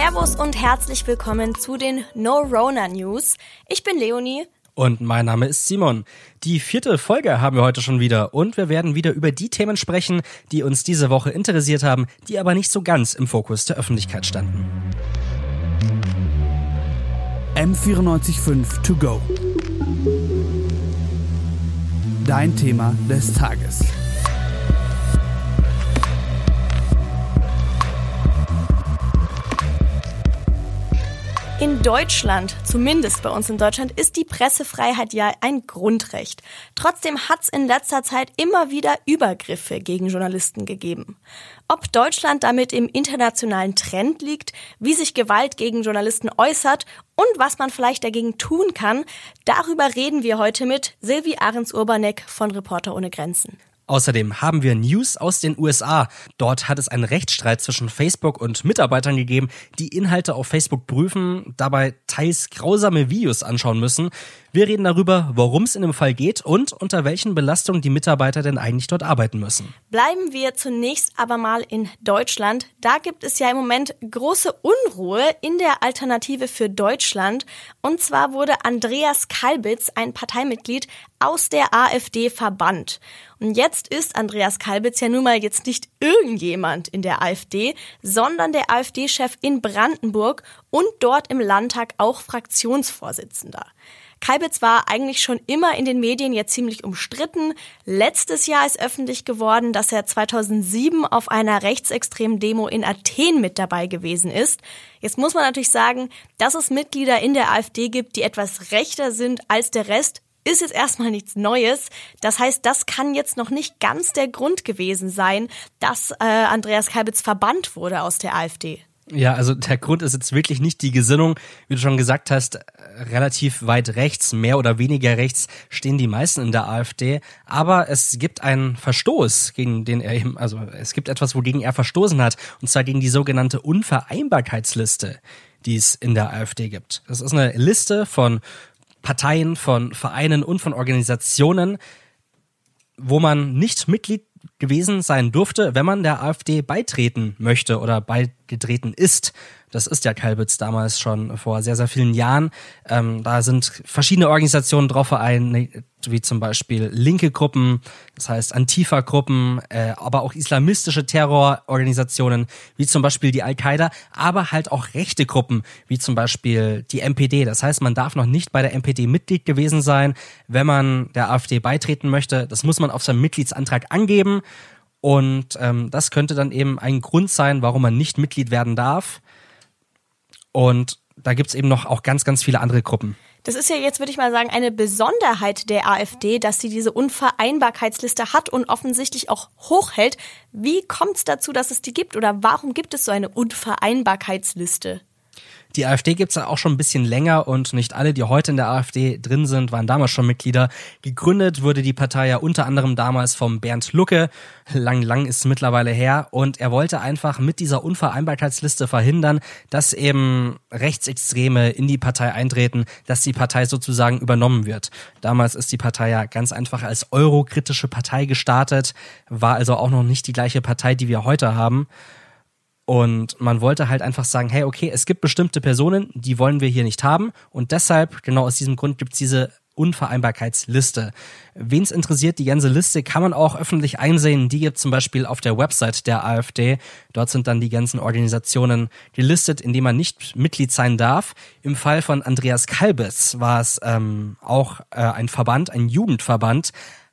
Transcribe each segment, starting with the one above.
Servus und herzlich willkommen zu den No Rona News. Ich bin Leonie. Und mein Name ist Simon. Die vierte Folge haben wir heute schon wieder und wir werden wieder über die Themen sprechen, die uns diese Woche interessiert haben, die aber nicht so ganz im Fokus der Öffentlichkeit standen. M945 To Go. Dein Thema des Tages. In Deutschland, zumindest bei uns in Deutschland, ist die Pressefreiheit ja ein Grundrecht. Trotzdem hat es in letzter Zeit immer wieder Übergriffe gegen Journalisten gegeben. Ob Deutschland damit im internationalen Trend liegt, wie sich Gewalt gegen Journalisten äußert und was man vielleicht dagegen tun kann, darüber reden wir heute mit Silvi Ahrens-Urbanek von Reporter ohne Grenzen. Außerdem haben wir News aus den USA. Dort hat es einen Rechtsstreit zwischen Facebook und Mitarbeitern gegeben, die Inhalte auf Facebook prüfen, dabei teils grausame Videos anschauen müssen. Wir reden darüber, worum es in dem Fall geht und unter welchen Belastungen die Mitarbeiter denn eigentlich dort arbeiten müssen. Bleiben wir zunächst aber mal in Deutschland. Da gibt es ja im Moment große Unruhe in der Alternative für Deutschland. Und zwar wurde Andreas Kalbitz, ein Parteimitglied, aus der AfD verbannt. Und jetzt ist Andreas Kalbitz ja nun mal jetzt nicht irgendjemand in der AfD, sondern der AfD-Chef in Brandenburg und dort im Landtag auch Fraktionsvorsitzender. Kalbitz war eigentlich schon immer in den Medien jetzt ziemlich umstritten. Letztes Jahr ist öffentlich geworden, dass er 2007 auf einer rechtsextremen Demo in Athen mit dabei gewesen ist. Jetzt muss man natürlich sagen, dass es Mitglieder in der AfD gibt, die etwas rechter sind als der Rest, ist jetzt erstmal nichts Neues. Das heißt, das kann jetzt noch nicht ganz der Grund gewesen sein, dass äh, Andreas Kalbitz verbannt wurde aus der AfD. Ja, also der Grund ist jetzt wirklich nicht die Gesinnung, wie du schon gesagt hast, relativ weit rechts, mehr oder weniger rechts stehen die meisten in der AfD, aber es gibt einen Verstoß, gegen den er eben, also es gibt etwas, wogegen er verstoßen hat, und zwar gegen die sogenannte Unvereinbarkeitsliste, die es in der AfD gibt. Das ist eine Liste von Parteien, von Vereinen und von Organisationen, wo man nicht Mitglied gewesen sein durfte, wenn man der AfD beitreten möchte oder beigetreten ist. Das ist ja Kalbitz damals schon vor sehr, sehr vielen Jahren. Ähm, da sind verschiedene Organisationen drauf vereinigt, wie zum Beispiel linke Gruppen, das heißt Antifa-Gruppen, äh, aber auch islamistische Terrororganisationen, wie zum Beispiel die Al-Qaida, aber halt auch rechte Gruppen, wie zum Beispiel die MPD. Das heißt, man darf noch nicht bei der MPD Mitglied gewesen sein, wenn man der AfD beitreten möchte. Das muss man auf seinem Mitgliedsantrag angeben. Und ähm, das könnte dann eben ein Grund sein, warum man nicht Mitglied werden darf. Und da gibt's eben noch auch ganz, ganz viele andere Gruppen. Das ist ja jetzt, würde ich mal sagen, eine Besonderheit der AfD, dass sie diese Unvereinbarkeitsliste hat und offensichtlich auch hochhält. Wie kommt es dazu, dass es die gibt oder warum gibt es so eine Unvereinbarkeitsliste? Die AfD gibt's ja auch schon ein bisschen länger und nicht alle, die heute in der AfD drin sind, waren damals schon Mitglieder. Gegründet wurde die Partei ja unter anderem damals vom Bernd Lucke. Lang, lang ist mittlerweile her. Und er wollte einfach mit dieser Unvereinbarkeitsliste verhindern, dass eben Rechtsextreme in die Partei eintreten, dass die Partei sozusagen übernommen wird. Damals ist die Partei ja ganz einfach als eurokritische Partei gestartet, war also auch noch nicht die gleiche Partei, die wir heute haben. Und man wollte halt einfach sagen, hey, okay, es gibt bestimmte Personen, die wollen wir hier nicht haben. Und deshalb, genau aus diesem Grund, gibt's diese Unvereinbarkeitsliste. Wen es interessiert, die ganze Liste kann man auch öffentlich einsehen. Die gibt zum Beispiel auf der Website der AfD. Dort sind dann die ganzen Organisationen gelistet, in denen man nicht Mitglied sein darf. Im Fall von Andreas Kalbes war es ähm, auch äh, ein Verband, ein Jugendverband.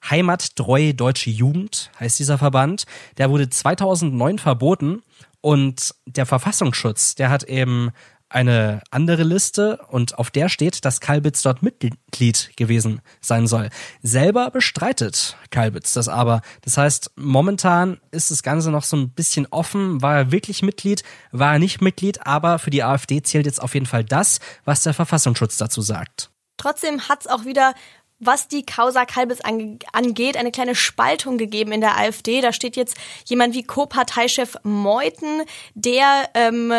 Heimattreue Deutsche Jugend heißt dieser Verband. Der wurde 2009 verboten und der Verfassungsschutz, der hat eben eine andere Liste und auf der steht, dass Kalbitz dort Mitglied gewesen sein soll. Selber bestreitet Kalbitz das aber. Das heißt, momentan ist das Ganze noch so ein bisschen offen. War er wirklich Mitglied? War er nicht Mitglied? Aber für die AfD zählt jetzt auf jeden Fall das, was der Verfassungsschutz dazu sagt. Trotzdem hat's auch wieder was die Causa Kalbes angeht, eine kleine Spaltung gegeben in der AfD. Da steht jetzt jemand wie Co-Parteichef Meuthen, der ähm,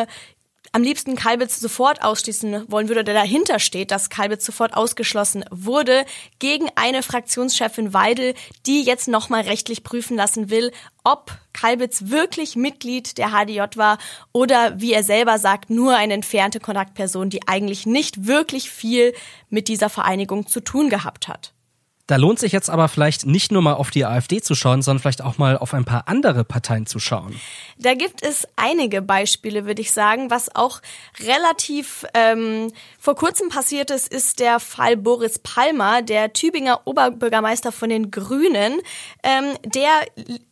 am liebsten Kalbitz sofort ausschließen wollen würde, der dahinter steht, dass Kalbitz sofort ausgeschlossen wurde, gegen eine Fraktionschefin Weidel, die jetzt nochmal rechtlich prüfen lassen will, ob Kalbitz wirklich Mitglied der HDJ war oder, wie er selber sagt, nur eine entfernte Kontaktperson, die eigentlich nicht wirklich viel mit dieser Vereinigung zu tun gehabt hat. Da lohnt sich jetzt aber vielleicht nicht nur mal auf die AfD zu schauen, sondern vielleicht auch mal auf ein paar andere Parteien zu schauen. Da gibt es einige Beispiele, würde ich sagen. Was auch relativ ähm, vor kurzem passiert ist, ist der Fall Boris Palmer, der Tübinger Oberbürgermeister von den Grünen. Ähm, der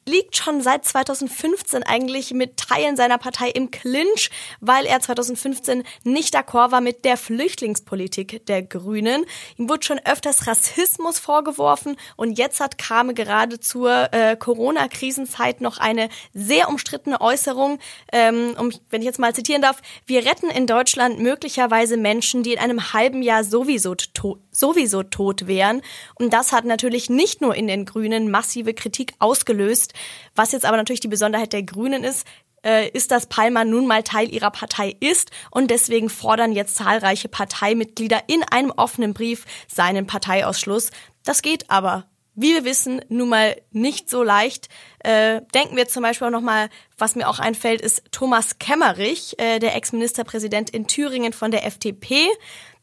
liegt schon seit 2015 eigentlich mit Teilen seiner Partei im Clinch, weil er 2015 nicht d'accord war mit der Flüchtlingspolitik der Grünen. Ihm wurde schon öfters Rassismus vorgeworfen und jetzt hat Krame gerade zur äh, Corona-Krisenzeit noch eine sehr umstrittene Äußerung, ähm, um, wenn ich jetzt mal zitieren darf, wir retten in Deutschland möglicherweise Menschen, die in einem halben Jahr sowieso, to sowieso tot wären. Und das hat natürlich nicht nur in den Grünen massive Kritik ausgelöst, was jetzt aber natürlich die Besonderheit der Grünen ist, äh, ist, dass Palmer nun mal Teil ihrer Partei ist und deswegen fordern jetzt zahlreiche Parteimitglieder in einem offenen Brief seinen Parteiausschluss. Das geht aber wir wissen, nun mal nicht so leicht. Äh, denken wir zum Beispiel auch nochmal, was mir auch einfällt, ist Thomas Kemmerich, äh, der Ex-Ministerpräsident in Thüringen von der FDP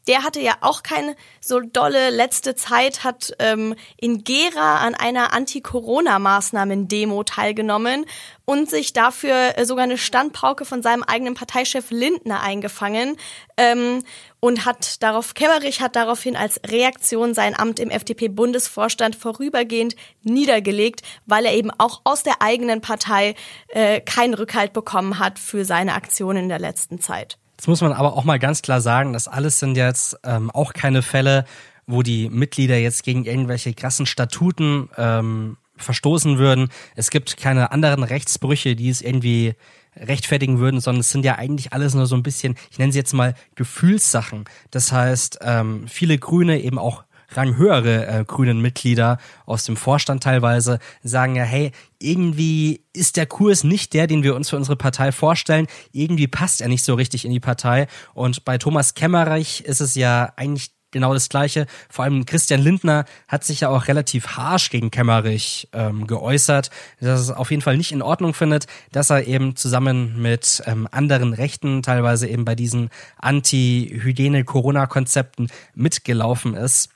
der hatte ja auch keine so dolle letzte Zeit, hat ähm, in Gera an einer Anti-Corona-Maßnahmen-Demo teilgenommen und sich dafür äh, sogar eine Standpauke von seinem eigenen Parteichef Lindner eingefangen ähm, und hat darauf, Kemmerich hat daraufhin als Reaktion sein Amt im FDP-Bundesvorstand vorübergehend niedergelegt, weil er eben auch aus der eigenen Partei äh, keinen Rückhalt bekommen hat für seine Aktionen in der letzten Zeit. Jetzt muss man aber auch mal ganz klar sagen, das alles sind jetzt ähm, auch keine Fälle, wo die Mitglieder jetzt gegen irgendwelche krassen Statuten ähm, verstoßen würden. Es gibt keine anderen Rechtsbrüche, die es irgendwie rechtfertigen würden, sondern es sind ja eigentlich alles nur so ein bisschen, ich nenne sie jetzt mal Gefühlssachen. Das heißt, ähm, viele Grüne, eben auch ranghöhere äh, grünen Mitglieder aus dem Vorstand teilweise sagen ja, hey, irgendwie ist der Kurs nicht der, den wir uns für unsere Partei vorstellen. Irgendwie passt er nicht so richtig in die Partei. Und bei Thomas Kemmerich ist es ja eigentlich genau das Gleiche. Vor allem Christian Lindner hat sich ja auch relativ harsh gegen Kemmerich ähm, geäußert, dass es auf jeden Fall nicht in Ordnung findet, dass er eben zusammen mit ähm, anderen Rechten teilweise eben bei diesen Anti-Hygiene-Corona-Konzepten mitgelaufen ist.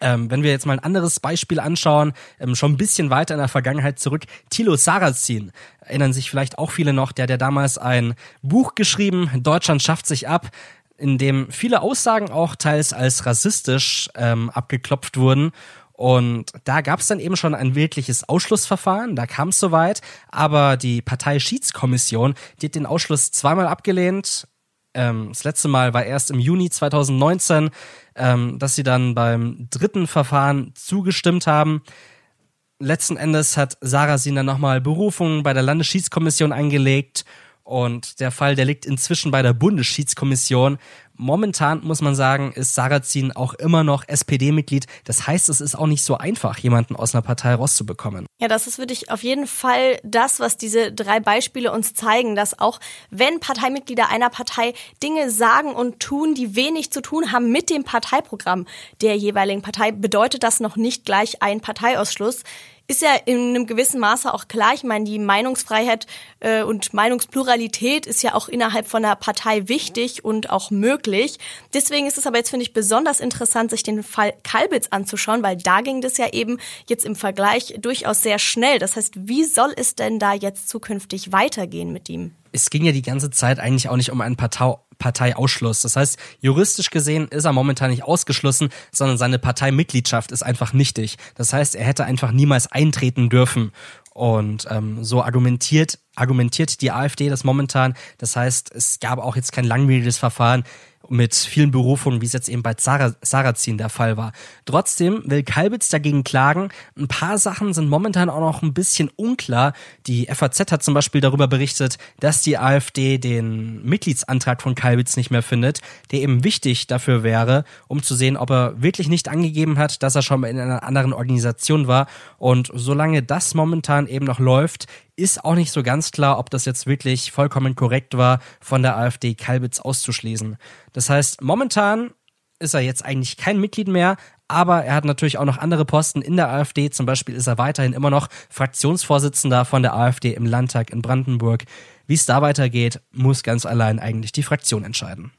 Ähm, wenn wir jetzt mal ein anderes Beispiel anschauen, ähm, schon ein bisschen weiter in der Vergangenheit zurück, Thilo Sarrazin, erinnern sich vielleicht auch viele noch, der ja damals ein Buch geschrieben, Deutschland schafft sich ab, in dem viele Aussagen auch teils als rassistisch ähm, abgeklopft wurden. Und da gab es dann eben schon ein wirkliches Ausschlussverfahren, da kam es soweit, aber die Parteischiedskommission, die hat den Ausschluss zweimal abgelehnt, ähm, das letzte Mal war erst im Juni 2019, ähm, dass sie dann beim dritten Verfahren zugestimmt haben. Letzten Endes hat Sarah dann nochmal Berufung bei der Landesschiedskommission eingelegt und der Fall, der liegt inzwischen bei der Bundesschiedskommission. Momentan muss man sagen, ist Sarrazin auch immer noch SPD-Mitglied. Das heißt, es ist auch nicht so einfach, jemanden aus einer Partei rauszubekommen. Ja, das ist wirklich auf jeden Fall das, was diese drei Beispiele uns zeigen, dass auch wenn Parteimitglieder einer Partei Dinge sagen und tun, die wenig zu tun haben mit dem Parteiprogramm der jeweiligen Partei, bedeutet das noch nicht gleich ein Parteiausschluss ist ja in einem gewissen Maße auch klar. Ich meine, die Meinungsfreiheit äh, und Meinungspluralität ist ja auch innerhalb von einer Partei wichtig und auch möglich. Deswegen ist es aber jetzt, finde ich, besonders interessant, sich den Fall Kalbitz anzuschauen, weil da ging das ja eben jetzt im Vergleich durchaus sehr schnell. Das heißt, wie soll es denn da jetzt zukünftig weitergehen mit ihm? Es ging ja die ganze Zeit eigentlich auch nicht um einen Partei Parteiausschluss. Das heißt, juristisch gesehen ist er momentan nicht ausgeschlossen, sondern seine Parteimitgliedschaft ist einfach nichtig. Das heißt, er hätte einfach niemals eintreten dürfen. Und ähm, so argumentiert, argumentiert die AfD das momentan. Das heißt, es gab auch jetzt kein langwieriges Verfahren. Mit vielen Berufungen, wie es jetzt eben bei Sarah, Sarrazin der Fall war. Trotzdem will Kalbitz dagegen klagen. Ein paar Sachen sind momentan auch noch ein bisschen unklar. Die FAZ hat zum Beispiel darüber berichtet, dass die AfD den Mitgliedsantrag von Kalbitz nicht mehr findet, der eben wichtig dafür wäre, um zu sehen, ob er wirklich nicht angegeben hat, dass er schon mal in einer anderen Organisation war. Und solange das momentan eben noch läuft, ist auch nicht so ganz klar, ob das jetzt wirklich vollkommen korrekt war, von der AfD Kalbitz auszuschließen. Das heißt, momentan ist er jetzt eigentlich kein Mitglied mehr, aber er hat natürlich auch noch andere Posten in der AfD. Zum Beispiel ist er weiterhin immer noch Fraktionsvorsitzender von der AfD im Landtag in Brandenburg. Wie es da weitergeht, muss ganz allein eigentlich die Fraktion entscheiden.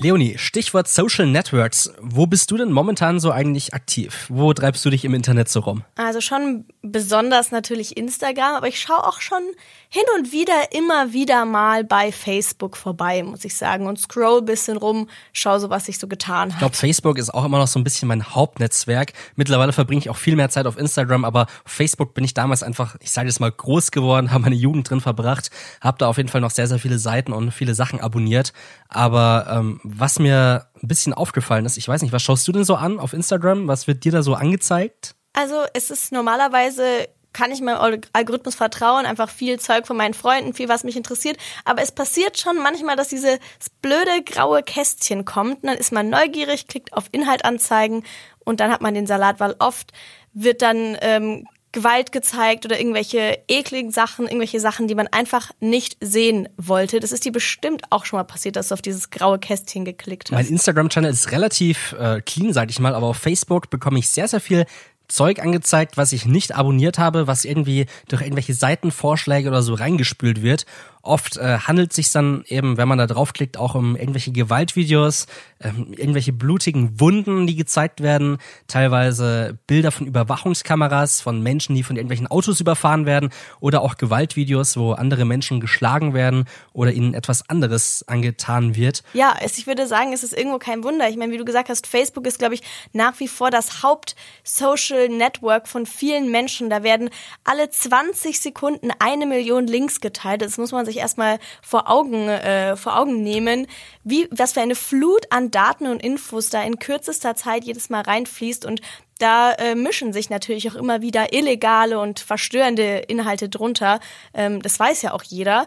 Leonie, Stichwort Social Networks. Wo bist du denn momentan so eigentlich aktiv? Wo treibst du dich im Internet so rum? Also schon besonders natürlich Instagram, aber ich schaue auch schon hin und wieder immer wieder mal bei Facebook vorbei, muss ich sagen, und scroll bisschen rum, schau so, was sich so getan hat. Ich glaube, Facebook ist auch immer noch so ein bisschen mein Hauptnetzwerk. Mittlerweile verbringe ich auch viel mehr Zeit auf Instagram, aber auf Facebook bin ich damals einfach, ich sage jetzt mal, groß geworden, habe meine Jugend drin verbracht, habe da auf jeden Fall noch sehr, sehr viele Seiten und viele Sachen abonniert. Aber ähm, was mir ein bisschen aufgefallen ist, ich weiß nicht, was schaust du denn so an auf Instagram? Was wird dir da so angezeigt? Also es ist normalerweise kann ich meinem Algorithmus vertrauen, einfach viel Zeug von meinen Freunden, viel was mich interessiert. Aber es passiert schon manchmal, dass dieses blöde graue Kästchen kommt. Und dann ist man neugierig, klickt auf Inhalt anzeigen und dann hat man den Salat, weil oft wird dann ähm, Gewalt gezeigt oder irgendwelche ekligen Sachen, irgendwelche Sachen, die man einfach nicht sehen wollte. Das ist dir bestimmt auch schon mal passiert, dass du auf dieses graue Kästchen geklickt hast. Mein Instagram-Channel ist relativ äh, clean, sag ich mal, aber auf Facebook bekomme ich sehr, sehr viel Zeug angezeigt, was ich nicht abonniert habe, was irgendwie durch irgendwelche Seitenvorschläge oder so reingespült wird. Oft äh, handelt sich dann eben, wenn man da draufklickt, auch um irgendwelche Gewaltvideos, ähm, irgendwelche blutigen Wunden, die gezeigt werden, teilweise Bilder von Überwachungskameras, von Menschen, die von irgendwelchen Autos überfahren werden oder auch Gewaltvideos, wo andere Menschen geschlagen werden oder ihnen etwas anderes angetan wird. Ja, es, ich würde sagen, es ist irgendwo kein Wunder. Ich meine, wie du gesagt hast, Facebook ist, glaube ich, nach wie vor das Haupt-Social Network von vielen Menschen. Da werden alle 20 Sekunden eine Million Links geteilt. Das muss man sich erstmal vor Augen, äh, vor Augen nehmen, wie, was für eine Flut an Daten und Infos da in kürzester Zeit jedes Mal reinfließt und da äh, mischen sich natürlich auch immer wieder illegale und verstörende Inhalte drunter. Ähm, das weiß ja auch jeder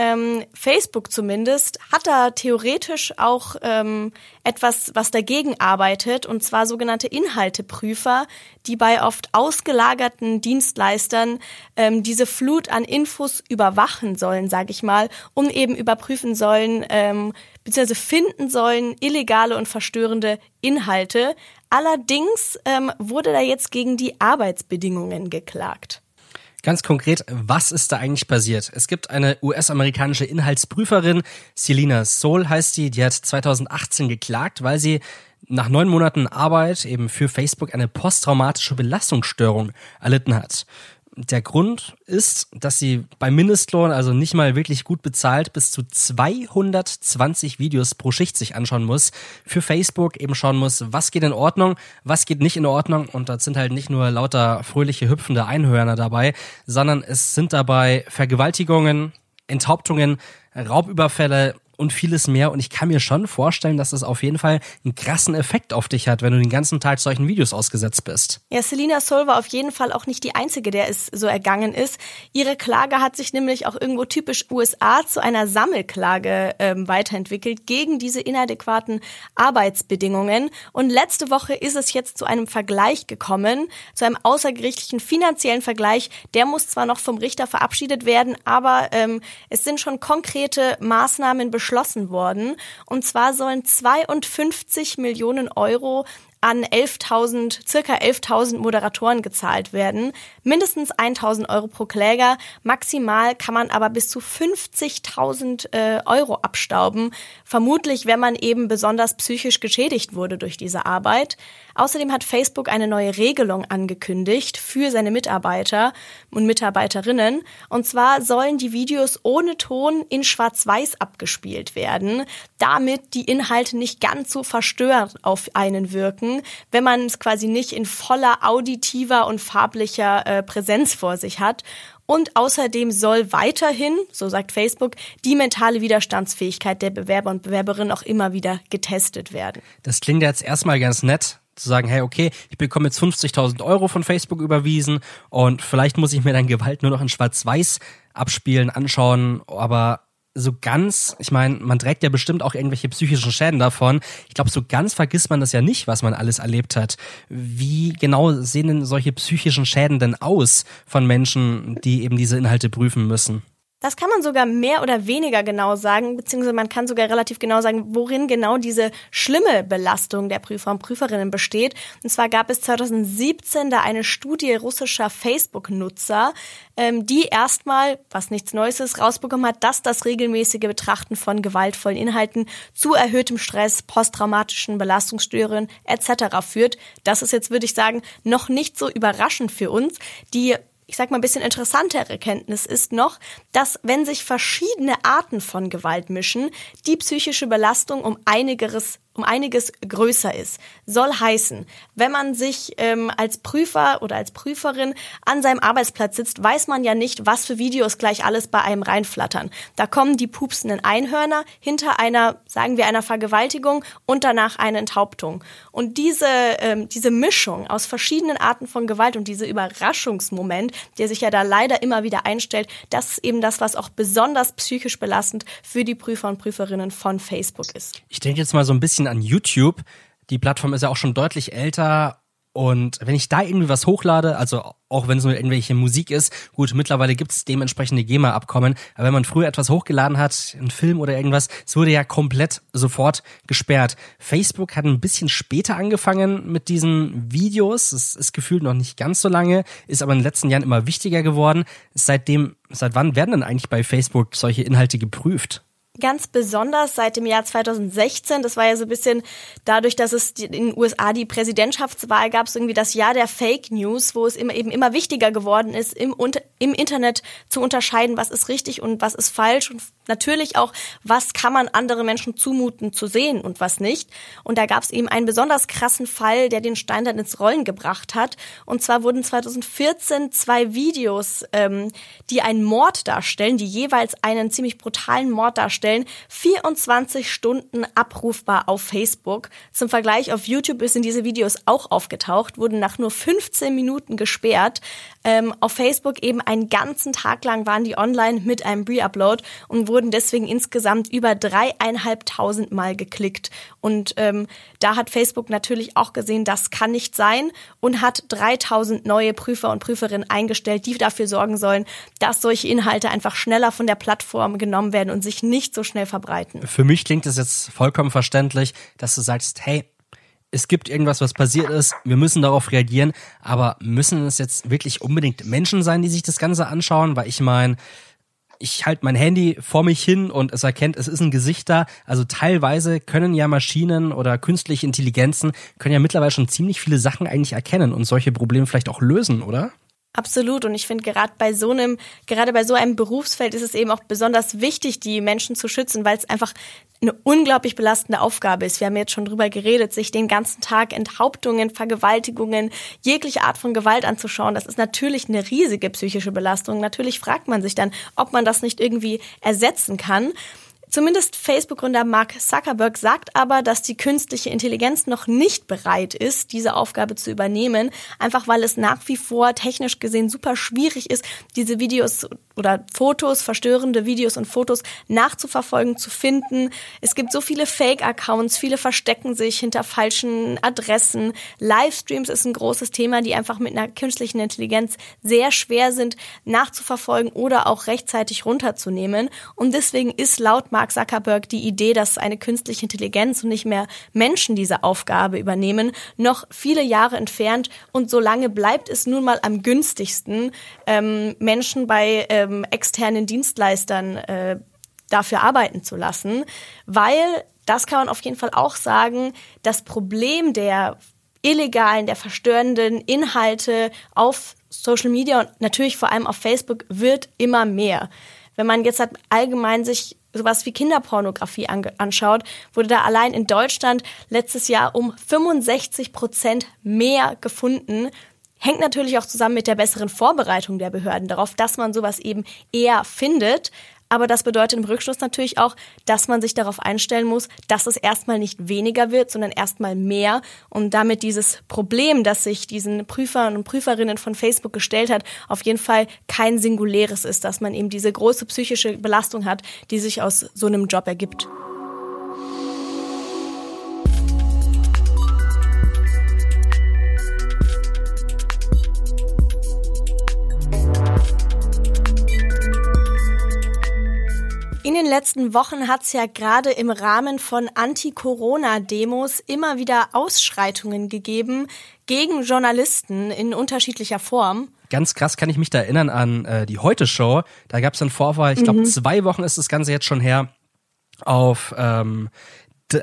ähm, Facebook zumindest hat da theoretisch auch ähm, etwas, was dagegen arbeitet, und zwar sogenannte Inhalteprüfer, die bei oft ausgelagerten Dienstleistern ähm, diese Flut an Infos überwachen sollen, sage ich mal, um eben überprüfen sollen, ähm, beziehungsweise finden sollen illegale und verstörende Inhalte. Allerdings ähm, wurde da jetzt gegen die Arbeitsbedingungen geklagt. Ganz konkret, was ist da eigentlich passiert? Es gibt eine US-amerikanische Inhaltsprüferin, Selina Soul heißt die, die hat 2018 geklagt, weil sie nach neun Monaten Arbeit eben für Facebook eine posttraumatische Belastungsstörung erlitten hat. Der Grund ist, dass sie bei Mindestlohn, also nicht mal wirklich gut bezahlt, bis zu 220 Videos pro Schicht sich anschauen muss. Für Facebook eben schauen muss, was geht in Ordnung, was geht nicht in Ordnung. Und da sind halt nicht nur lauter fröhliche, hüpfende Einhörner dabei, sondern es sind dabei Vergewaltigungen, Enthauptungen, Raubüberfälle und vieles mehr. Und ich kann mir schon vorstellen, dass es auf jeden Fall einen krassen Effekt auf dich hat, wenn du den ganzen Tag solchen Videos ausgesetzt bist. Ja, Selina Soul war auf jeden Fall auch nicht die Einzige, der es so ergangen ist. Ihre Klage hat sich nämlich auch irgendwo typisch USA zu einer Sammelklage ähm, weiterentwickelt gegen diese inadäquaten Arbeitsbedingungen. Und letzte Woche ist es jetzt zu einem Vergleich gekommen, zu einem außergerichtlichen finanziellen Vergleich. Der muss zwar noch vom Richter verabschiedet werden, aber ähm, es sind schon konkrete Maßnahmen beschlossen beschlossen worden. Und zwar sollen 52 Millionen Euro an 11.000, circa 11.000 Moderatoren gezahlt werden. Mindestens 1.000 Euro pro Kläger. Maximal kann man aber bis zu 50.000 äh, Euro abstauben. Vermutlich, wenn man eben besonders psychisch geschädigt wurde durch diese Arbeit. Außerdem hat Facebook eine neue Regelung angekündigt für seine Mitarbeiter und Mitarbeiterinnen. Und zwar sollen die Videos ohne Ton in Schwarz-Weiß abgespielt werden, damit die Inhalte nicht ganz so verstörend auf einen wirken wirken, wenn man es quasi nicht in voller auditiver und farblicher äh, Präsenz vor sich hat. Und außerdem soll weiterhin, so sagt Facebook, die mentale Widerstandsfähigkeit der Bewerber und Bewerberinnen auch immer wieder getestet werden. Das klingt jetzt erstmal ganz nett zu sagen, hey, okay, ich bekomme jetzt 50.000 Euro von Facebook überwiesen und vielleicht muss ich mir dann Gewalt nur noch in Schwarz-Weiß abspielen, anschauen, aber so ganz, ich meine, man trägt ja bestimmt auch irgendwelche psychischen Schäden davon. Ich glaube, so ganz vergisst man das ja nicht, was man alles erlebt hat. Wie genau sehen denn solche psychischen Schäden denn aus von Menschen, die eben diese Inhalte prüfen müssen? Das kann man sogar mehr oder weniger genau sagen, beziehungsweise man kann sogar relativ genau sagen, worin genau diese schlimme Belastung der Prüfer und Prüferinnen besteht. Und zwar gab es 2017 da eine Studie russischer Facebook-Nutzer, ähm, die erstmal, was nichts Neues ist, rausbekommen hat, dass das regelmäßige Betrachten von gewaltvollen Inhalten zu erhöhtem Stress, posttraumatischen Belastungsstörungen etc. führt. Das ist jetzt, würde ich sagen, noch nicht so überraschend für uns. Die ich sag mal, ein bisschen interessantere Kenntnis ist noch, dass wenn sich verschiedene Arten von Gewalt mischen, die psychische Belastung um einiges um einiges größer ist. Soll heißen, wenn man sich ähm, als Prüfer oder als Prüferin an seinem Arbeitsplatz sitzt, weiß man ja nicht, was für Videos gleich alles bei einem reinflattern. Da kommen die pupsenden Einhörner hinter einer, sagen wir, einer Vergewaltigung und danach eine Enthauptung. Und diese, ähm, diese Mischung aus verschiedenen Arten von Gewalt und diese Überraschungsmoment, der sich ja da leider immer wieder einstellt, das ist eben das, was auch besonders psychisch belastend für die Prüfer und Prüferinnen von Facebook ist. Ich denke jetzt mal so ein bisschen an YouTube. Die Plattform ist ja auch schon deutlich älter und wenn ich da irgendwie was hochlade, also auch wenn es nur irgendwelche Musik ist, gut, mittlerweile gibt es dementsprechende GEMA-Abkommen, aber wenn man früher etwas hochgeladen hat, einen Film oder irgendwas, es wurde ja komplett sofort gesperrt. Facebook hat ein bisschen später angefangen mit diesen Videos, es ist gefühlt noch nicht ganz so lange, ist aber in den letzten Jahren immer wichtiger geworden. Seitdem, seit wann werden denn eigentlich bei Facebook solche Inhalte geprüft? Ganz besonders seit dem Jahr 2016. Das war ja so ein bisschen dadurch, dass es in den USA die Präsidentschaftswahl gab, so irgendwie das Jahr der Fake News, wo es immer, eben immer wichtiger geworden ist, im, im Internet zu unterscheiden, was ist richtig und was ist falsch und natürlich auch, was kann man andere Menschen zumuten zu sehen und was nicht. Und da gab es eben einen besonders krassen Fall, der den Stein dann ins Rollen gebracht hat. Und zwar wurden 2014 zwei Videos, ähm, die einen Mord darstellen, die jeweils einen ziemlich brutalen Mord darstellen, stellen, 24 Stunden abrufbar auf Facebook. Zum Vergleich auf YouTube sind diese Videos auch aufgetaucht, wurden nach nur 15 Minuten gesperrt. Ähm, auf Facebook eben einen ganzen Tag lang waren die online mit einem Pre-Upload und wurden deswegen insgesamt über dreieinhalbtausend Mal geklickt. Und ähm, da hat Facebook natürlich auch gesehen, das kann nicht sein und hat 3000 neue Prüfer und Prüferinnen eingestellt, die dafür sorgen sollen, dass solche Inhalte einfach schneller von der Plattform genommen werden und sich nicht so schnell verbreiten. Für mich klingt es jetzt vollkommen verständlich, dass du sagst, hey, es gibt irgendwas, was passiert ist, wir müssen darauf reagieren, aber müssen es jetzt wirklich unbedingt Menschen sein, die sich das Ganze anschauen? Weil ich meine, ich halte mein Handy vor mich hin und es erkennt, es ist ein Gesicht da. Also teilweise können ja Maschinen oder künstliche Intelligenzen können ja mittlerweile schon ziemlich viele Sachen eigentlich erkennen und solche Probleme vielleicht auch lösen, oder? Absolut. Und ich finde, gerade bei so einem, gerade bei so einem Berufsfeld ist es eben auch besonders wichtig, die Menschen zu schützen, weil es einfach eine unglaublich belastende Aufgabe ist. Wir haben jetzt schon drüber geredet, sich den ganzen Tag Enthauptungen, Vergewaltigungen, jegliche Art von Gewalt anzuschauen. Das ist natürlich eine riesige psychische Belastung. Natürlich fragt man sich dann, ob man das nicht irgendwie ersetzen kann. Zumindest Facebook-Gründer Mark Zuckerberg sagt aber, dass die künstliche Intelligenz noch nicht bereit ist, diese Aufgabe zu übernehmen, einfach weil es nach wie vor technisch gesehen super schwierig ist, diese Videos oder Fotos, verstörende Videos und Fotos nachzuverfolgen, zu finden. Es gibt so viele Fake-Accounts, viele verstecken sich hinter falschen Adressen. Livestreams ist ein großes Thema, die einfach mit einer künstlichen Intelligenz sehr schwer sind nachzuverfolgen oder auch rechtzeitig runterzunehmen. Und deswegen ist laut Mark Mark Zuckerberg die Idee, dass eine künstliche Intelligenz und nicht mehr Menschen diese Aufgabe übernehmen, noch viele Jahre entfernt. Und solange bleibt es nun mal am günstigsten, ähm, Menschen bei ähm, externen Dienstleistern äh, dafür arbeiten zu lassen, weil das kann man auf jeden Fall auch sagen, das Problem der illegalen, der verstörenden Inhalte auf Social Media und natürlich vor allem auf Facebook wird immer mehr. Wenn man jetzt halt allgemein sich sowas wie Kinderpornografie anschaut, wurde da allein in Deutschland letztes Jahr um 65 Prozent mehr gefunden. Hängt natürlich auch zusammen mit der besseren Vorbereitung der Behörden darauf, dass man sowas eben eher findet. Aber das bedeutet im Rückschluss natürlich auch, dass man sich darauf einstellen muss, dass es erstmal nicht weniger wird, sondern erstmal mehr und damit dieses Problem, das sich diesen Prüfern und Prüferinnen von Facebook gestellt hat, auf jeden Fall kein singuläres ist, dass man eben diese große psychische Belastung hat, die sich aus so einem Job ergibt. In den letzten Wochen hat es ja gerade im Rahmen von Anti-Corona-Demos immer wieder Ausschreitungen gegeben gegen Journalisten in unterschiedlicher Form. Ganz krass kann ich mich da erinnern an äh, die Heute-Show. Da gab es einen Vorfall, ich glaube mhm. zwei Wochen ist das Ganze jetzt schon her, auf ähm,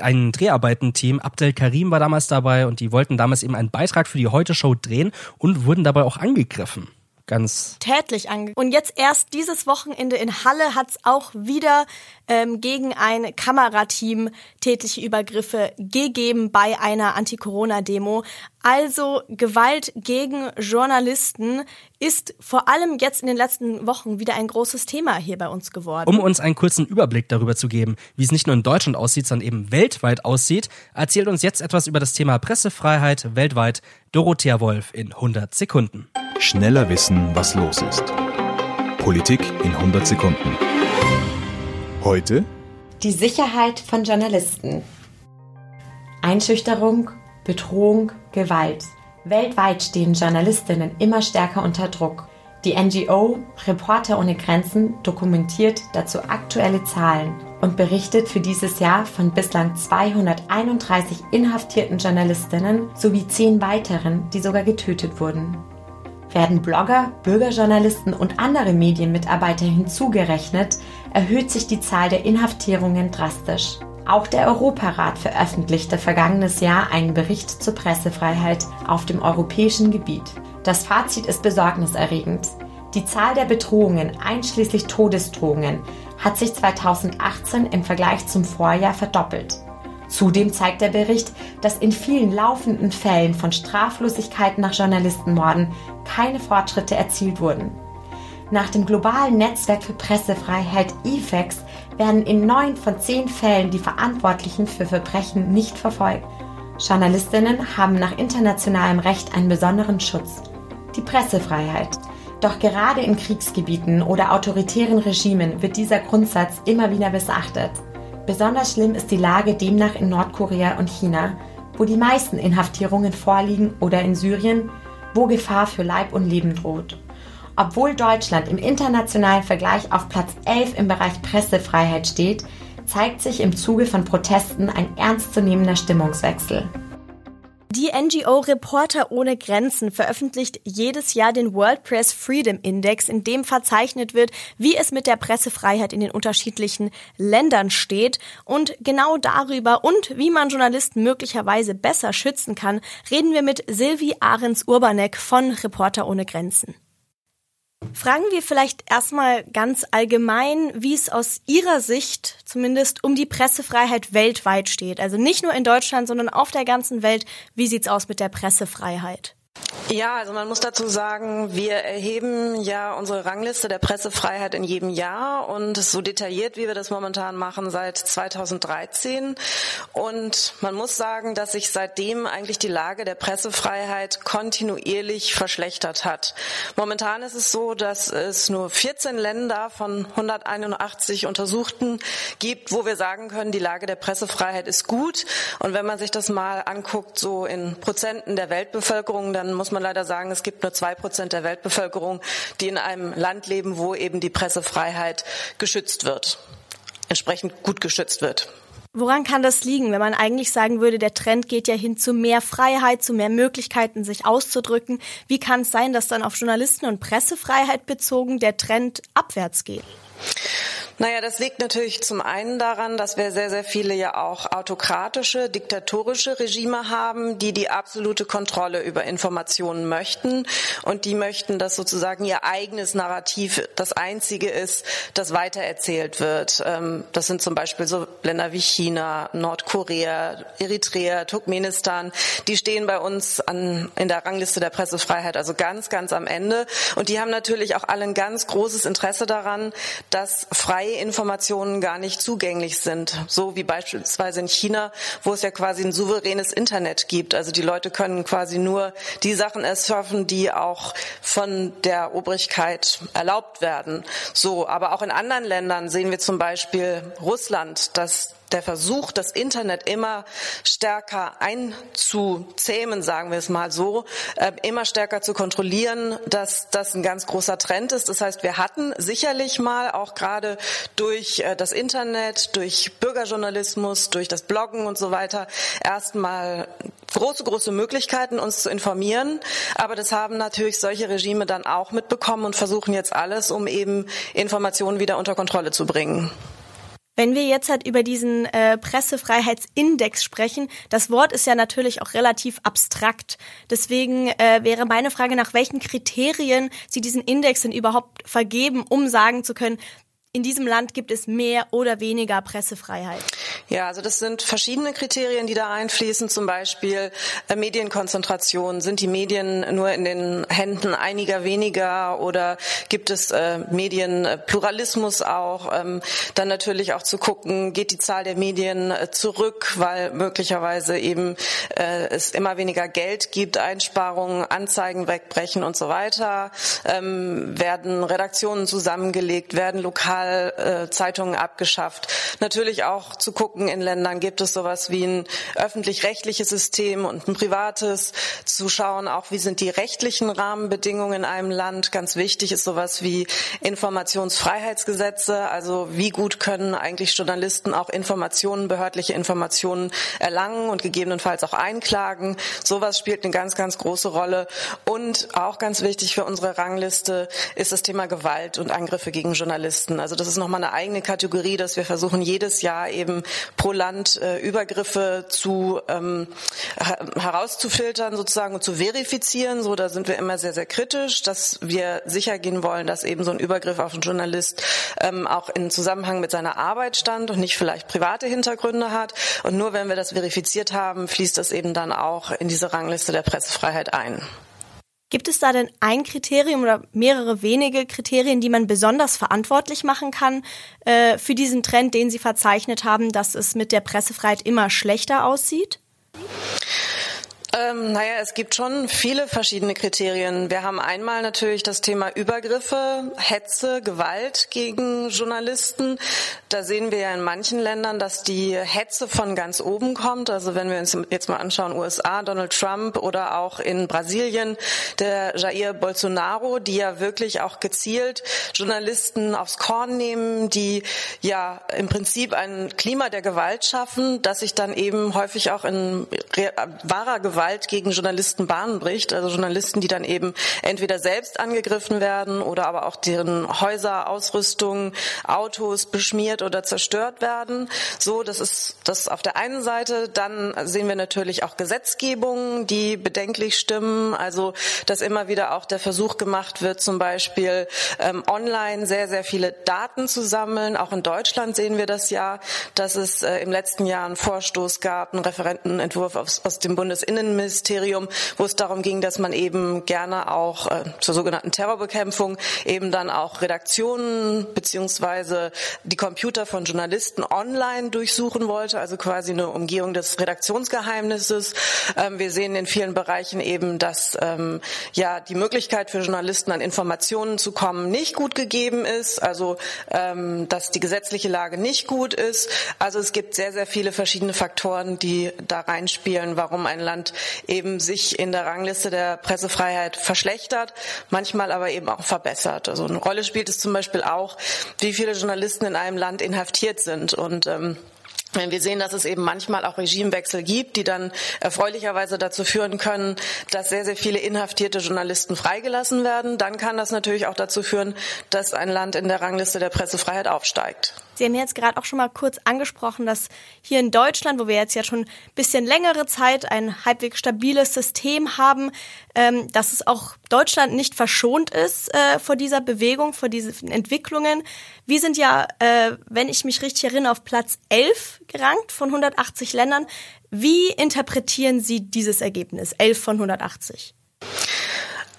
ein Dreharbeitenteam. Abdel Karim war damals dabei und die wollten damals eben einen Beitrag für die Heute-Show drehen und wurden dabei auch angegriffen ganz tätlich ange. Und jetzt erst dieses Wochenende in Halle hat es auch wieder ähm, gegen ein Kamerateam tätliche Übergriffe gegeben bei einer Anti-Corona-Demo. Also Gewalt gegen Journalisten ist vor allem jetzt in den letzten Wochen wieder ein großes Thema hier bei uns geworden. Um uns einen kurzen Überblick darüber zu geben, wie es nicht nur in Deutschland aussieht, sondern eben weltweit aussieht, erzählt uns jetzt etwas über das Thema Pressefreiheit weltweit Dorothea Wolf in 100 Sekunden. Schneller wissen, was los ist. Politik in 100 Sekunden. Heute die Sicherheit von Journalisten. Einschüchterung, Bedrohung, Gewalt. Weltweit stehen Journalistinnen immer stärker unter Druck. Die NGO Reporter ohne Grenzen dokumentiert dazu aktuelle Zahlen und berichtet für dieses Jahr von bislang 231 inhaftierten Journalistinnen sowie zehn weiteren, die sogar getötet wurden. Werden Blogger, Bürgerjournalisten und andere Medienmitarbeiter hinzugerechnet, erhöht sich die Zahl der Inhaftierungen drastisch. Auch der Europarat veröffentlichte vergangenes Jahr einen Bericht zur Pressefreiheit auf dem europäischen Gebiet. Das Fazit ist besorgniserregend. Die Zahl der Bedrohungen, einschließlich Todesdrohungen, hat sich 2018 im Vergleich zum Vorjahr verdoppelt. Zudem zeigt der Bericht, dass in vielen laufenden Fällen von Straflosigkeit nach Journalistenmorden keine Fortschritte erzielt wurden. Nach dem globalen Netzwerk für Pressefreiheit IFEX werden in neun von zehn Fällen die Verantwortlichen für Verbrechen nicht verfolgt. Journalistinnen haben nach internationalem Recht einen besonderen Schutz, die Pressefreiheit. Doch gerade in Kriegsgebieten oder autoritären Regimen wird dieser Grundsatz immer wieder missachtet. Besonders schlimm ist die Lage demnach in Nordkorea und China, wo die meisten Inhaftierungen vorliegen oder in Syrien, wo Gefahr für Leib und Leben droht. Obwohl Deutschland im internationalen Vergleich auf Platz 11 im Bereich Pressefreiheit steht, zeigt sich im Zuge von Protesten ein ernstzunehmender Stimmungswechsel. Die NGO Reporter ohne Grenzen veröffentlicht jedes Jahr den World Press Freedom Index, in dem verzeichnet wird, wie es mit der Pressefreiheit in den unterschiedlichen Ländern steht. Und genau darüber und wie man Journalisten möglicherweise besser schützen kann, reden wir mit Silvi Ahrens-Urbanek von Reporter ohne Grenzen. Fragen wir vielleicht erstmal ganz allgemein, wie es aus Ihrer Sicht zumindest um die Pressefreiheit weltweit steht. Also nicht nur in Deutschland, sondern auf der ganzen Welt. Wie sieht's aus mit der Pressefreiheit? Ja, also man muss dazu sagen, wir erheben ja unsere Rangliste der Pressefreiheit in jedem Jahr und so detailliert, wie wir das momentan machen, seit 2013. Und man muss sagen, dass sich seitdem eigentlich die Lage der Pressefreiheit kontinuierlich verschlechtert hat. Momentan ist es so, dass es nur 14 Länder von 181 Untersuchten gibt, wo wir sagen können, die Lage der Pressefreiheit ist gut. Und wenn man sich das mal anguckt, so in Prozenten der Weltbevölkerung, dann muss man leider sagen, es gibt nur zwei Prozent der Weltbevölkerung, die in einem Land leben, wo eben die Pressefreiheit geschützt wird, entsprechend gut geschützt wird. Woran kann das liegen, wenn man eigentlich sagen würde, der Trend geht ja hin zu mehr Freiheit, zu mehr Möglichkeiten, sich auszudrücken? Wie kann es sein, dass dann auf Journalisten und Pressefreiheit bezogen der Trend abwärts geht? Naja, das liegt natürlich zum einen daran, dass wir sehr, sehr viele ja auch autokratische, diktatorische Regime haben, die die absolute Kontrolle über Informationen möchten und die möchten, dass sozusagen ihr eigenes Narrativ das einzige ist, das weitererzählt wird. Ähm, das sind zum Beispiel so Länder wie China, Nordkorea, Eritrea, Turkmenistan. Die stehen bei uns an, in der Rangliste der Pressefreiheit, also ganz, ganz am Ende. Und die haben natürlich auch alle ein ganz großes Interesse daran, dass freie freie Informationen gar nicht zugänglich sind. So wie beispielsweise in China, wo es ja quasi ein souveränes Internet gibt. Also die Leute können quasi nur die Sachen surfen, die auch von der Obrigkeit erlaubt werden. So, aber auch in anderen Ländern sehen wir zum Beispiel Russland, dass der Versuch, das Internet immer stärker einzuzähmen, sagen wir es mal so, äh, immer stärker zu kontrollieren, dass das ein ganz großer Trend ist. Das heißt, wir hatten sicherlich mal auch gerade durch äh, das Internet, durch Bürgerjournalismus, durch das Bloggen und so weiter erstmal große, große Möglichkeiten, uns zu informieren. Aber das haben natürlich solche Regime dann auch mitbekommen und versuchen jetzt alles, um eben Informationen wieder unter Kontrolle zu bringen. Wenn wir jetzt halt über diesen äh, Pressefreiheitsindex sprechen, das Wort ist ja natürlich auch relativ abstrakt. Deswegen äh, wäre meine Frage, nach welchen Kriterien Sie diesen Index denn überhaupt vergeben, um sagen zu können, in diesem Land gibt es mehr oder weniger Pressefreiheit? Ja, also das sind verschiedene Kriterien, die da einfließen. Zum Beispiel äh, Medienkonzentration. Sind die Medien nur in den Händen einiger weniger oder gibt es äh, Medienpluralismus auch? Ähm, dann natürlich auch zu gucken, geht die Zahl der Medien äh, zurück, weil möglicherweise eben es immer weniger Geld gibt, Einsparungen, Anzeigen wegbrechen und so weiter. Ähm, werden Redaktionen zusammengelegt, werden lokal Lokalzeitungen abgeschafft. Natürlich auch zu gucken, in Ländern gibt es sowas wie ein öffentlich-rechtliches System und ein privates. Zu schauen auch, wie sind die rechtlichen Rahmenbedingungen in einem Land. Ganz wichtig ist sowas wie Informationsfreiheitsgesetze. Also wie gut können eigentlich Journalisten auch Informationen, behördliche Informationen erlangen und gegebenenfalls auch einklagen. Sowas spielt eine ganz, ganz große Rolle. Und auch ganz wichtig für unsere Rangliste ist das Thema Gewalt und Angriffe gegen Journalisten. Also das ist nochmal eine eigene Kategorie, dass wir versuchen, jedes Jahr eben pro Land äh, Übergriffe zu ähm, herauszufiltern sozusagen und zu verifizieren. So, da sind wir immer sehr, sehr kritisch, dass wir sicher gehen wollen, dass eben so ein Übergriff auf einen Journalist ähm, auch in Zusammenhang mit seiner Arbeit stand und nicht vielleicht private Hintergründe hat. Und nur wenn wir das verifiziert haben, fließt das eben dann auch in diese Rangliste der Pressefreiheit ein. Gibt es da denn ein Kriterium oder mehrere wenige Kriterien, die man besonders verantwortlich machen kann äh, für diesen Trend, den Sie verzeichnet haben, dass es mit der Pressefreiheit immer schlechter aussieht? Ähm, naja, es gibt schon viele verschiedene Kriterien. Wir haben einmal natürlich das Thema Übergriffe, Hetze, Gewalt gegen Journalisten. Da sehen wir ja in manchen Ländern, dass die Hetze von ganz oben kommt. Also wenn wir uns jetzt mal anschauen, USA, Donald Trump oder auch in Brasilien der Jair Bolsonaro, die ja wirklich auch gezielt Journalisten aufs Korn nehmen, die ja im Prinzip ein Klima der Gewalt schaffen, das sich dann eben häufig auch in wahrer Gewalt Gewalt gegen Journalisten Bahn bricht. Also Journalisten, die dann eben entweder selbst angegriffen werden oder aber auch deren Häuser, Ausrüstung, Autos beschmiert oder zerstört werden. So, das ist das auf der einen Seite. Dann sehen wir natürlich auch Gesetzgebungen, die bedenklich stimmen. Also, dass immer wieder auch der Versuch gemacht wird, zum Beispiel ähm, online sehr, sehr viele Daten zu sammeln. Auch in Deutschland sehen wir das ja, dass es äh, im letzten Jahr einen Vorstoß gab, einen Referentenentwurf aus, aus dem Bundesinnen Innenministerium, wo es darum ging, dass man eben gerne auch äh, zur sogenannten Terrorbekämpfung eben dann auch Redaktionen beziehungsweise die Computer von Journalisten online durchsuchen wollte, also quasi eine Umgehung des Redaktionsgeheimnisses. Ähm, wir sehen in vielen Bereichen eben, dass ähm, ja die Möglichkeit für Journalisten an Informationen zu kommen nicht gut gegeben ist, also ähm, dass die gesetzliche Lage nicht gut ist. Also es gibt sehr, sehr viele verschiedene Faktoren, die da reinspielen, warum ein Land eben sich in der Rangliste der Pressefreiheit verschlechtert, manchmal aber eben auch verbessert. Also eine Rolle spielt es zum Beispiel auch, wie viele Journalisten in einem Land inhaftiert sind und ähm, wir sehen, dass es eben manchmal auch Regimewechsel gibt, die dann erfreulicherweise dazu führen können, dass sehr, sehr viele inhaftierte Journalisten freigelassen werden. Dann kann das natürlich auch dazu führen, dass ein Land in der Rangliste der Pressefreiheit aufsteigt. Sie haben jetzt gerade auch schon mal kurz angesprochen, dass hier in Deutschland, wo wir jetzt ja schon ein bisschen längere Zeit ein halbwegs stabiles System haben, ähm, dass es auch Deutschland nicht verschont ist äh, vor dieser Bewegung, vor diesen Entwicklungen. Wir sind ja, äh, wenn ich mich richtig erinnere, auf Platz 11 gerankt von 180 Ländern. Wie interpretieren Sie dieses Ergebnis? 11 von 180?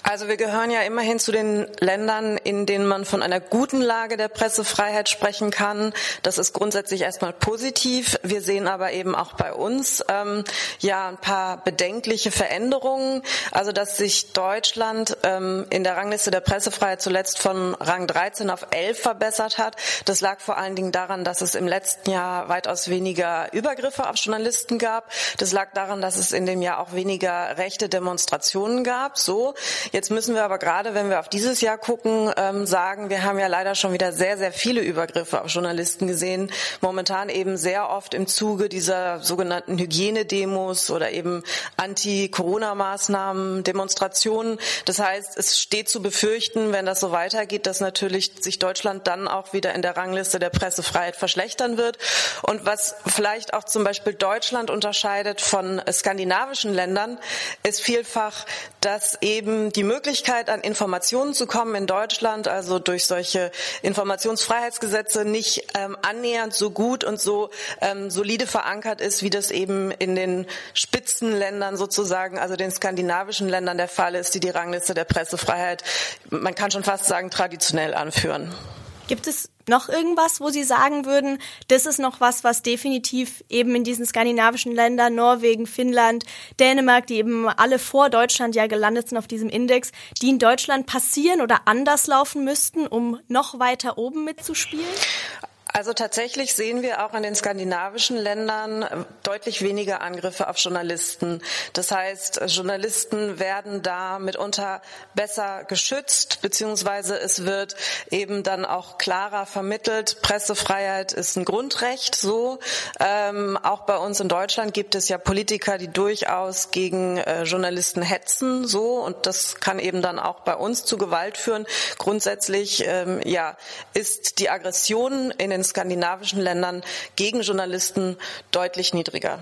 Also wir gehören ja immerhin zu den Ländern, in denen man von einer guten Lage der Pressefreiheit sprechen kann. Das ist grundsätzlich erstmal positiv. Wir sehen aber eben auch bei uns ähm, ja ein paar bedenkliche Veränderungen. Also dass sich Deutschland ähm, in der Rangliste der Pressefreiheit zuletzt von Rang 13 auf 11 verbessert hat. Das lag vor allen Dingen daran, dass es im letzten Jahr weitaus weniger Übergriffe auf Journalisten gab. Das lag daran, dass es in dem Jahr auch weniger rechte Demonstrationen gab. So. Jetzt müssen wir aber gerade, wenn wir auf dieses Jahr gucken, ähm, sagen, wir haben ja leider schon wieder sehr, sehr viele Übergriffe auf Journalisten gesehen. Momentan eben sehr oft im Zuge dieser sogenannten Hygienedemos oder eben Anti-Corona-Maßnahmen, Demonstrationen. Das heißt, es steht zu befürchten, wenn das so weitergeht, dass natürlich sich Deutschland dann auch wieder in der Rangliste der Pressefreiheit verschlechtern wird. Und was vielleicht auch zum Beispiel Deutschland unterscheidet von skandinavischen Ländern, ist vielfach, dass eben die Möglichkeit, an Informationen zu kommen in Deutschland, also durch solche Informationsfreiheitsgesetze, nicht ähm, annähernd so gut und so ähm, solide verankert ist, wie das eben in den Spitzenländern sozusagen, also den skandinavischen Ländern der Fall ist, die die Rangliste der Pressefreiheit, man kann schon fast sagen, traditionell anführen. Gibt es noch irgendwas, wo Sie sagen würden, das ist noch was, was definitiv eben in diesen skandinavischen Ländern, Norwegen, Finnland, Dänemark, die eben alle vor Deutschland ja gelandet sind auf diesem Index, die in Deutschland passieren oder anders laufen müssten, um noch weiter oben mitzuspielen? Also tatsächlich sehen wir auch in den skandinavischen Ländern äh, deutlich weniger Angriffe auf Journalisten. Das heißt, Journalisten werden da mitunter besser geschützt, beziehungsweise es wird eben dann auch klarer vermittelt. Pressefreiheit ist ein Grundrecht, so. Ähm, auch bei uns in Deutschland gibt es ja Politiker, die durchaus gegen äh, Journalisten hetzen, so. Und das kann eben dann auch bei uns zu Gewalt führen. Grundsätzlich, ähm, ja, ist die Aggression in den den skandinavischen Ländern gegen Journalisten deutlich niedriger.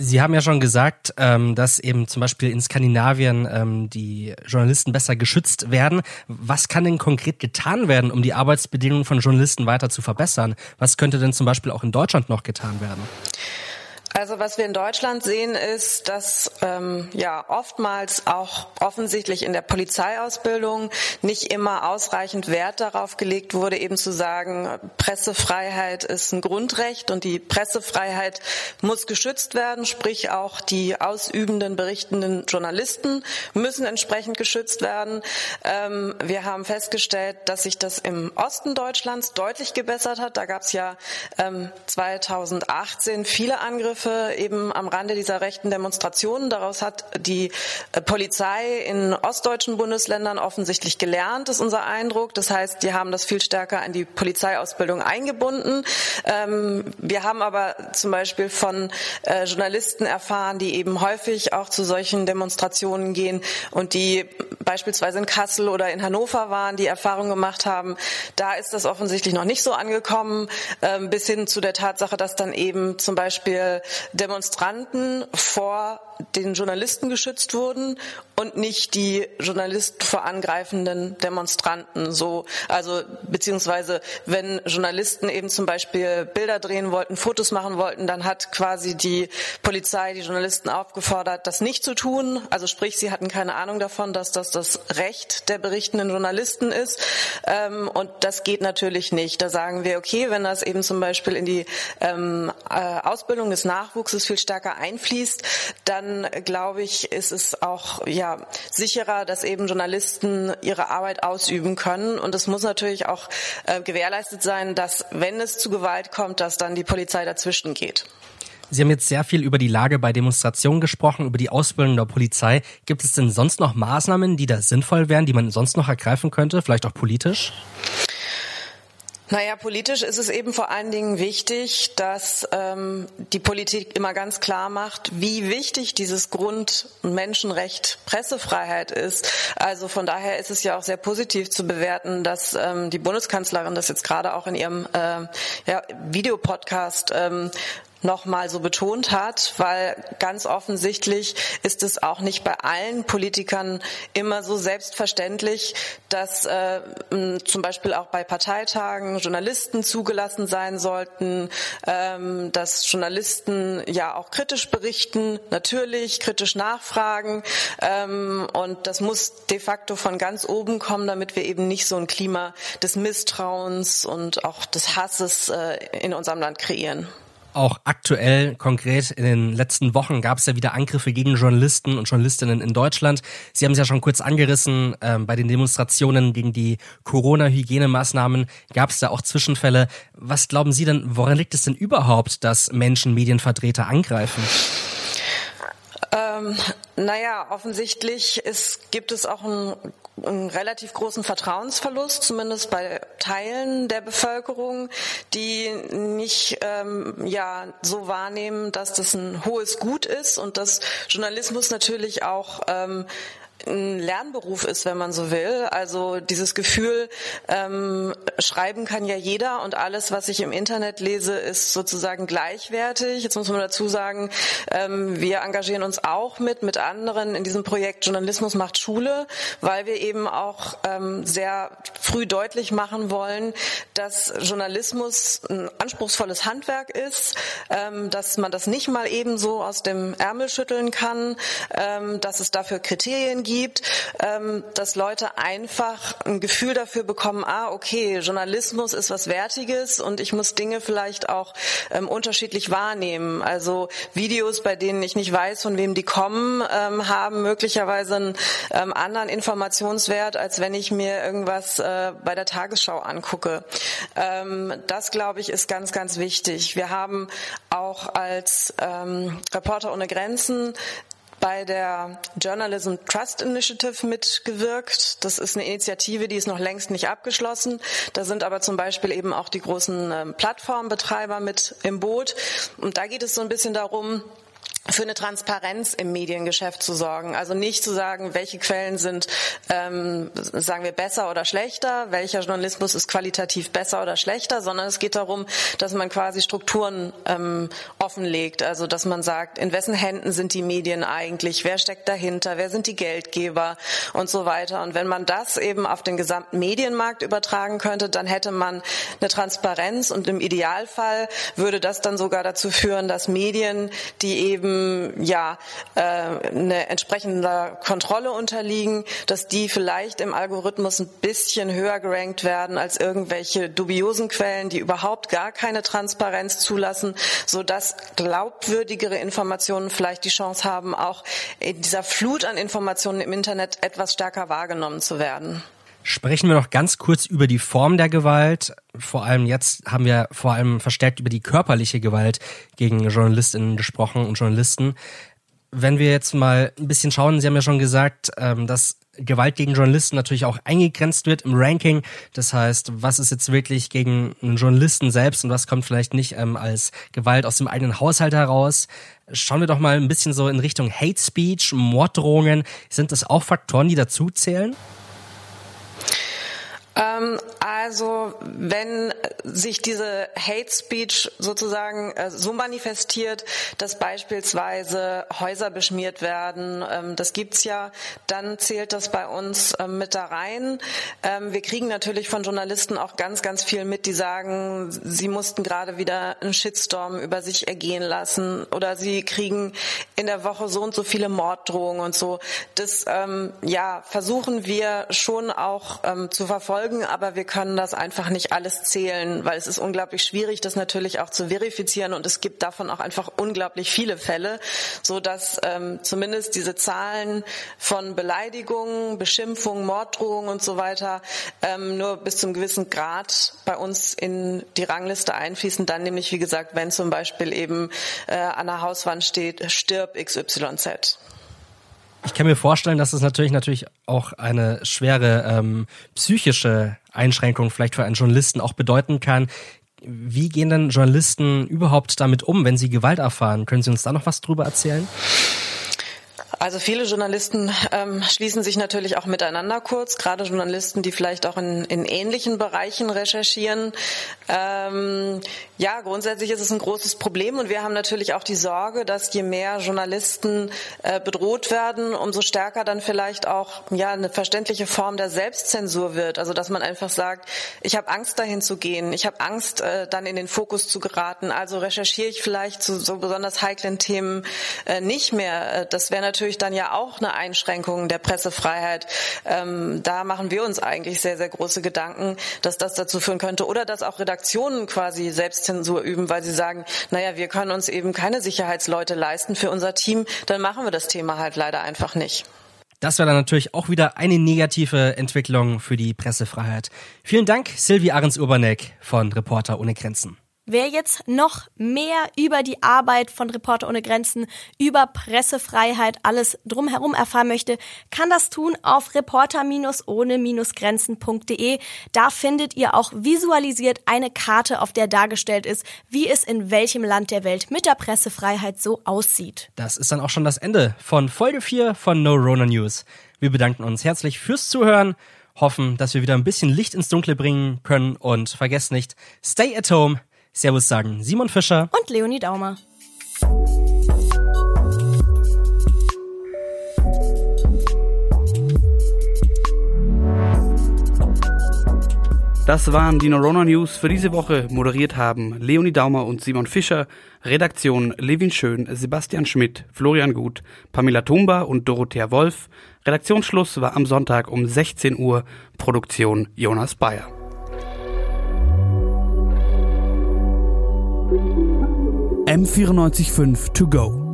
Sie haben ja schon gesagt, ähm, dass eben zum Beispiel in Skandinavien ähm, die Journalisten besser geschützt werden. Was kann denn konkret getan werden, um die Arbeitsbedingungen von Journalisten weiter zu verbessern? Was könnte denn zum Beispiel auch in Deutschland noch getan werden? Also was wir in Deutschland sehen, ist, dass ähm, ja oftmals auch offensichtlich in der Polizeiausbildung nicht immer ausreichend Wert darauf gelegt wurde, eben zu sagen, Pressefreiheit ist ein Grundrecht und die Pressefreiheit muss geschützt werden, sprich auch die ausübenden, berichtenden Journalisten müssen entsprechend geschützt werden. Ähm, wir haben festgestellt, dass sich das im Osten Deutschlands deutlich gebessert hat. Da gab es ja ähm, 2018 viele Angriffe Angriffe eben am Rande dieser rechten Demonstrationen. Daraus hat die äh, Polizei in ostdeutschen Bundesländern offensichtlich gelernt, ist unser Eindruck. Das heißt, die haben das viel stärker in die Polizeiausbildung eingebunden. Ähm, wir haben aber zum Beispiel von äh, Journalisten erfahren, die eben häufig auch zu solchen Demonstrationen gehen und die beispielsweise in Kassel oder in Hannover waren, die Erfahrung gemacht haben. Da ist das offensichtlich noch nicht so angekommen, ähm, bis hin zu der Tatsache, dass dann eben zum Beispiel Demonstranten vor den Journalisten geschützt wurden und nicht die Journalisten vor angreifenden Demonstranten. So, also beziehungsweise wenn Journalisten eben zum Beispiel Bilder drehen wollten, Fotos machen wollten, dann hat quasi die Polizei die Journalisten aufgefordert, das nicht zu tun. Also sprich, sie hatten keine Ahnung davon, dass das das Recht der berichtenden Journalisten ist. Ähm, und das geht natürlich nicht. Da sagen wir, okay, wenn das eben zum Beispiel in die ähm, äh, Ausbildung des Nachwuchses viel stärker einfließt, dann glaube ich, ist es auch ja sicherer, dass eben Journalisten ihre Arbeit ausüben können. Und es muss natürlich auch äh, gewährleistet sein, dass wenn es zu Gewalt kommt, dass dann die Polizei dazwischen geht. Sie haben jetzt sehr viel über die Lage bei Demonstrationen gesprochen, über die Ausbildung der Polizei. Gibt es denn sonst noch Maßnahmen, die da sinnvoll wären, die man sonst noch ergreifen könnte, vielleicht auch politisch? Naja, politisch ist es eben vor allen Dingen wichtig, dass ähm, die Politik immer ganz klar macht, wie wichtig dieses Grund- und Menschenrecht Pressefreiheit ist. Also von daher ist es ja auch sehr positiv zu bewerten, dass ähm, die Bundeskanzlerin das jetzt gerade auch in ihrem äh, ja, Videopodcast ähm, nochmal so betont hat, weil ganz offensichtlich ist es auch nicht bei allen Politikern immer so selbstverständlich, dass äh, zum Beispiel auch bei Parteitagen Journalisten zugelassen sein sollten, ähm, dass Journalisten ja auch kritisch berichten, natürlich kritisch nachfragen ähm, und das muss de facto von ganz oben kommen, damit wir eben nicht so ein Klima des Misstrauens und auch des Hasses äh, in unserem Land kreieren auch aktuell, konkret in den letzten Wochen gab es ja wieder Angriffe gegen Journalisten und Journalistinnen in Deutschland. Sie haben es ja schon kurz angerissen, ähm, bei den Demonstrationen gegen die Corona-Hygienemaßnahmen gab es da auch Zwischenfälle. Was glauben Sie denn, woran liegt es denn überhaupt, dass Menschen Medienvertreter angreifen? Ähm, naja, offensichtlich ist, gibt es auch einen, einen, relativ großen Vertrauensverlust, zumindest bei Teilen der Bevölkerung, die nicht ähm, ja so wahrnehmen, dass das ein hohes Gut ist und dass Journalismus natürlich auch ähm, ein Lernberuf ist, wenn man so will. Also dieses Gefühl, ähm, schreiben kann ja jeder und alles, was ich im Internet lese, ist sozusagen gleichwertig. Jetzt muss man dazu sagen, ähm, wir engagieren uns auch mit, mit anderen in diesem Projekt Journalismus macht Schule, weil wir eben auch ähm, sehr früh deutlich machen wollen, dass Journalismus ein anspruchsvolles Handwerk ist, ähm, dass man das nicht mal ebenso aus dem Ärmel schütteln kann, ähm, dass es dafür Kriterien gibt, ähm, dass Leute einfach ein Gefühl dafür bekommen, ah, okay, Journalismus ist was Wertiges und ich muss Dinge vielleicht auch ähm, unterschiedlich wahrnehmen. Also Videos, bei denen ich nicht weiß, von wem die kommen, ähm, haben möglicherweise einen anderen Informationswert, als wenn ich mir irgendwas äh, bei der Tagesschau angucke. Das, glaube ich, ist ganz, ganz wichtig. Wir haben auch als Reporter ohne Grenzen bei der Journalism Trust Initiative mitgewirkt. Das ist eine Initiative, die ist noch längst nicht abgeschlossen. Da sind aber zum Beispiel eben auch die großen ähm, Plattformbetreiber mit im Boot. Und da geht es so ein bisschen darum, für eine Transparenz im Mediengeschäft zu sorgen. Also nicht zu sagen, welche Quellen sind, ähm, sagen wir, besser oder schlechter, welcher Journalismus ist qualitativ besser oder schlechter, sondern es geht darum, dass man quasi Strukturen ähm, offenlegt. Also dass man sagt, in wessen Händen sind die Medien eigentlich, wer steckt dahinter, wer sind die Geldgeber und so weiter. Und wenn man das eben auf den gesamten Medienmarkt übertragen könnte, dann hätte man eine Transparenz und im Idealfall würde das dann sogar dazu führen, dass Medien, die eben ja äh, eine entsprechende Kontrolle unterliegen, dass die vielleicht im Algorithmus ein bisschen höher gerankt werden als irgendwelche dubiosen Quellen, die überhaupt gar keine Transparenz zulassen, so dass glaubwürdigere Informationen vielleicht die Chance haben, auch in dieser Flut an Informationen im Internet etwas stärker wahrgenommen zu werden. Sprechen wir noch ganz kurz über die Form der Gewalt. Vor allem jetzt haben wir vor allem verstärkt über die körperliche Gewalt gegen Journalistinnen gesprochen und Journalisten. Wenn wir jetzt mal ein bisschen schauen, Sie haben ja schon gesagt, ähm, dass Gewalt gegen Journalisten natürlich auch eingegrenzt wird im Ranking. Das heißt, was ist jetzt wirklich gegen einen Journalisten selbst und was kommt vielleicht nicht ähm, als Gewalt aus dem eigenen Haushalt heraus? Schauen wir doch mal ein bisschen so in Richtung Hate Speech, Morddrohungen. Sind das auch Faktoren, die dazu zählen? Ähm, also wenn sich diese Hate Speech sozusagen äh, so manifestiert, dass beispielsweise Häuser beschmiert werden, ähm, das gibt's ja, dann zählt das bei uns ähm, mit da rein. Wir kriegen natürlich von Journalisten auch ganz, ganz viel mit, die sagen, sie mussten gerade wieder einen Shitstorm über sich ergehen lassen oder sie kriegen in der Woche so und so viele Morddrohungen und so. Das ja versuchen wir schon auch zu verfolgen folgen, aber wir können das einfach nicht alles zählen, weil es ist unglaublich schwierig, das natürlich auch zu verifizieren und es gibt davon auch einfach unglaublich viele Fälle, so dass ähm, zumindest diese Zahlen von Beleidigungen, Beschimpfungen, Morddrohungen und so weiter ähm, nur bis zum gewissen Grad bei uns in die Rangliste einfließen. Dann nämlich, wie gesagt, wenn zum Beispiel eben äh, an der Hauswand steht, stirb XYZ. Ich kann mir vorstellen, dass es natürlich natürlich auch eine schwere ähm, psychische Einschränkung vielleicht für einen Journalisten auch bedeuten kann. Wie gehen denn Journalisten überhaupt damit um, wenn sie Gewalt erfahren? Können Sie uns da noch was drüber erzählen? Also viele Journalisten ähm, schließen sich natürlich auch miteinander kurz, gerade Journalisten, die vielleicht auch in, in ähnlichen Bereichen recherchieren. Ähm, ja, grundsätzlich ist es ein großes Problem und wir haben natürlich auch die Sorge, dass je mehr Journalisten äh, bedroht werden, umso stärker dann vielleicht auch ja eine verständliche Form der Selbstzensur wird. Also dass man einfach sagt, ich habe Angst dahin zu gehen, ich habe Angst äh, dann in den Fokus zu geraten, also recherchiere ich vielleicht zu so besonders heiklen Themen äh, nicht mehr. Äh, das wäre natürlich natürlich dann ja auch eine Einschränkung der Pressefreiheit. Ähm, da machen wir uns eigentlich sehr, sehr große Gedanken, dass das dazu führen könnte oder dass auch Redaktionen quasi Selbstzensur üben, weil sie sagen, naja, wir können uns eben keine Sicherheitsleute leisten für unser Team, dann machen wir das Thema halt leider einfach nicht. Das wäre dann natürlich auch wieder eine negative Entwicklung für die Pressefreiheit. Vielen Dank, Silvi Ahrens-Urbanek von Reporter ohne Grenzen. Wer jetzt noch mehr über die Arbeit von Reporter ohne Grenzen, über Pressefreiheit, alles drumherum erfahren möchte, kann das tun auf reporter-ohne-grenzen.de. Da findet ihr auch visualisiert eine Karte, auf der dargestellt ist, wie es in welchem Land der Welt mit der Pressefreiheit so aussieht. Das ist dann auch schon das Ende von Folge 4 von No Rona News. Wir bedanken uns herzlich fürs Zuhören hoffen, dass wir wieder ein bisschen Licht ins Dunkle bringen können und vergesst nicht, stay at home, Servus sagen Simon Fischer und Leonie Daumer. Das waren die Norona News für diese Woche. Moderiert haben Leonie Daumer und Simon Fischer. Redaktion Levin Schön, Sebastian Schmidt, Florian Gut, Pamela Tumba und Dorothea Wolf. Redaktionsschluss war am Sonntag um 16 Uhr. Produktion Jonas Bayer. M945 To Go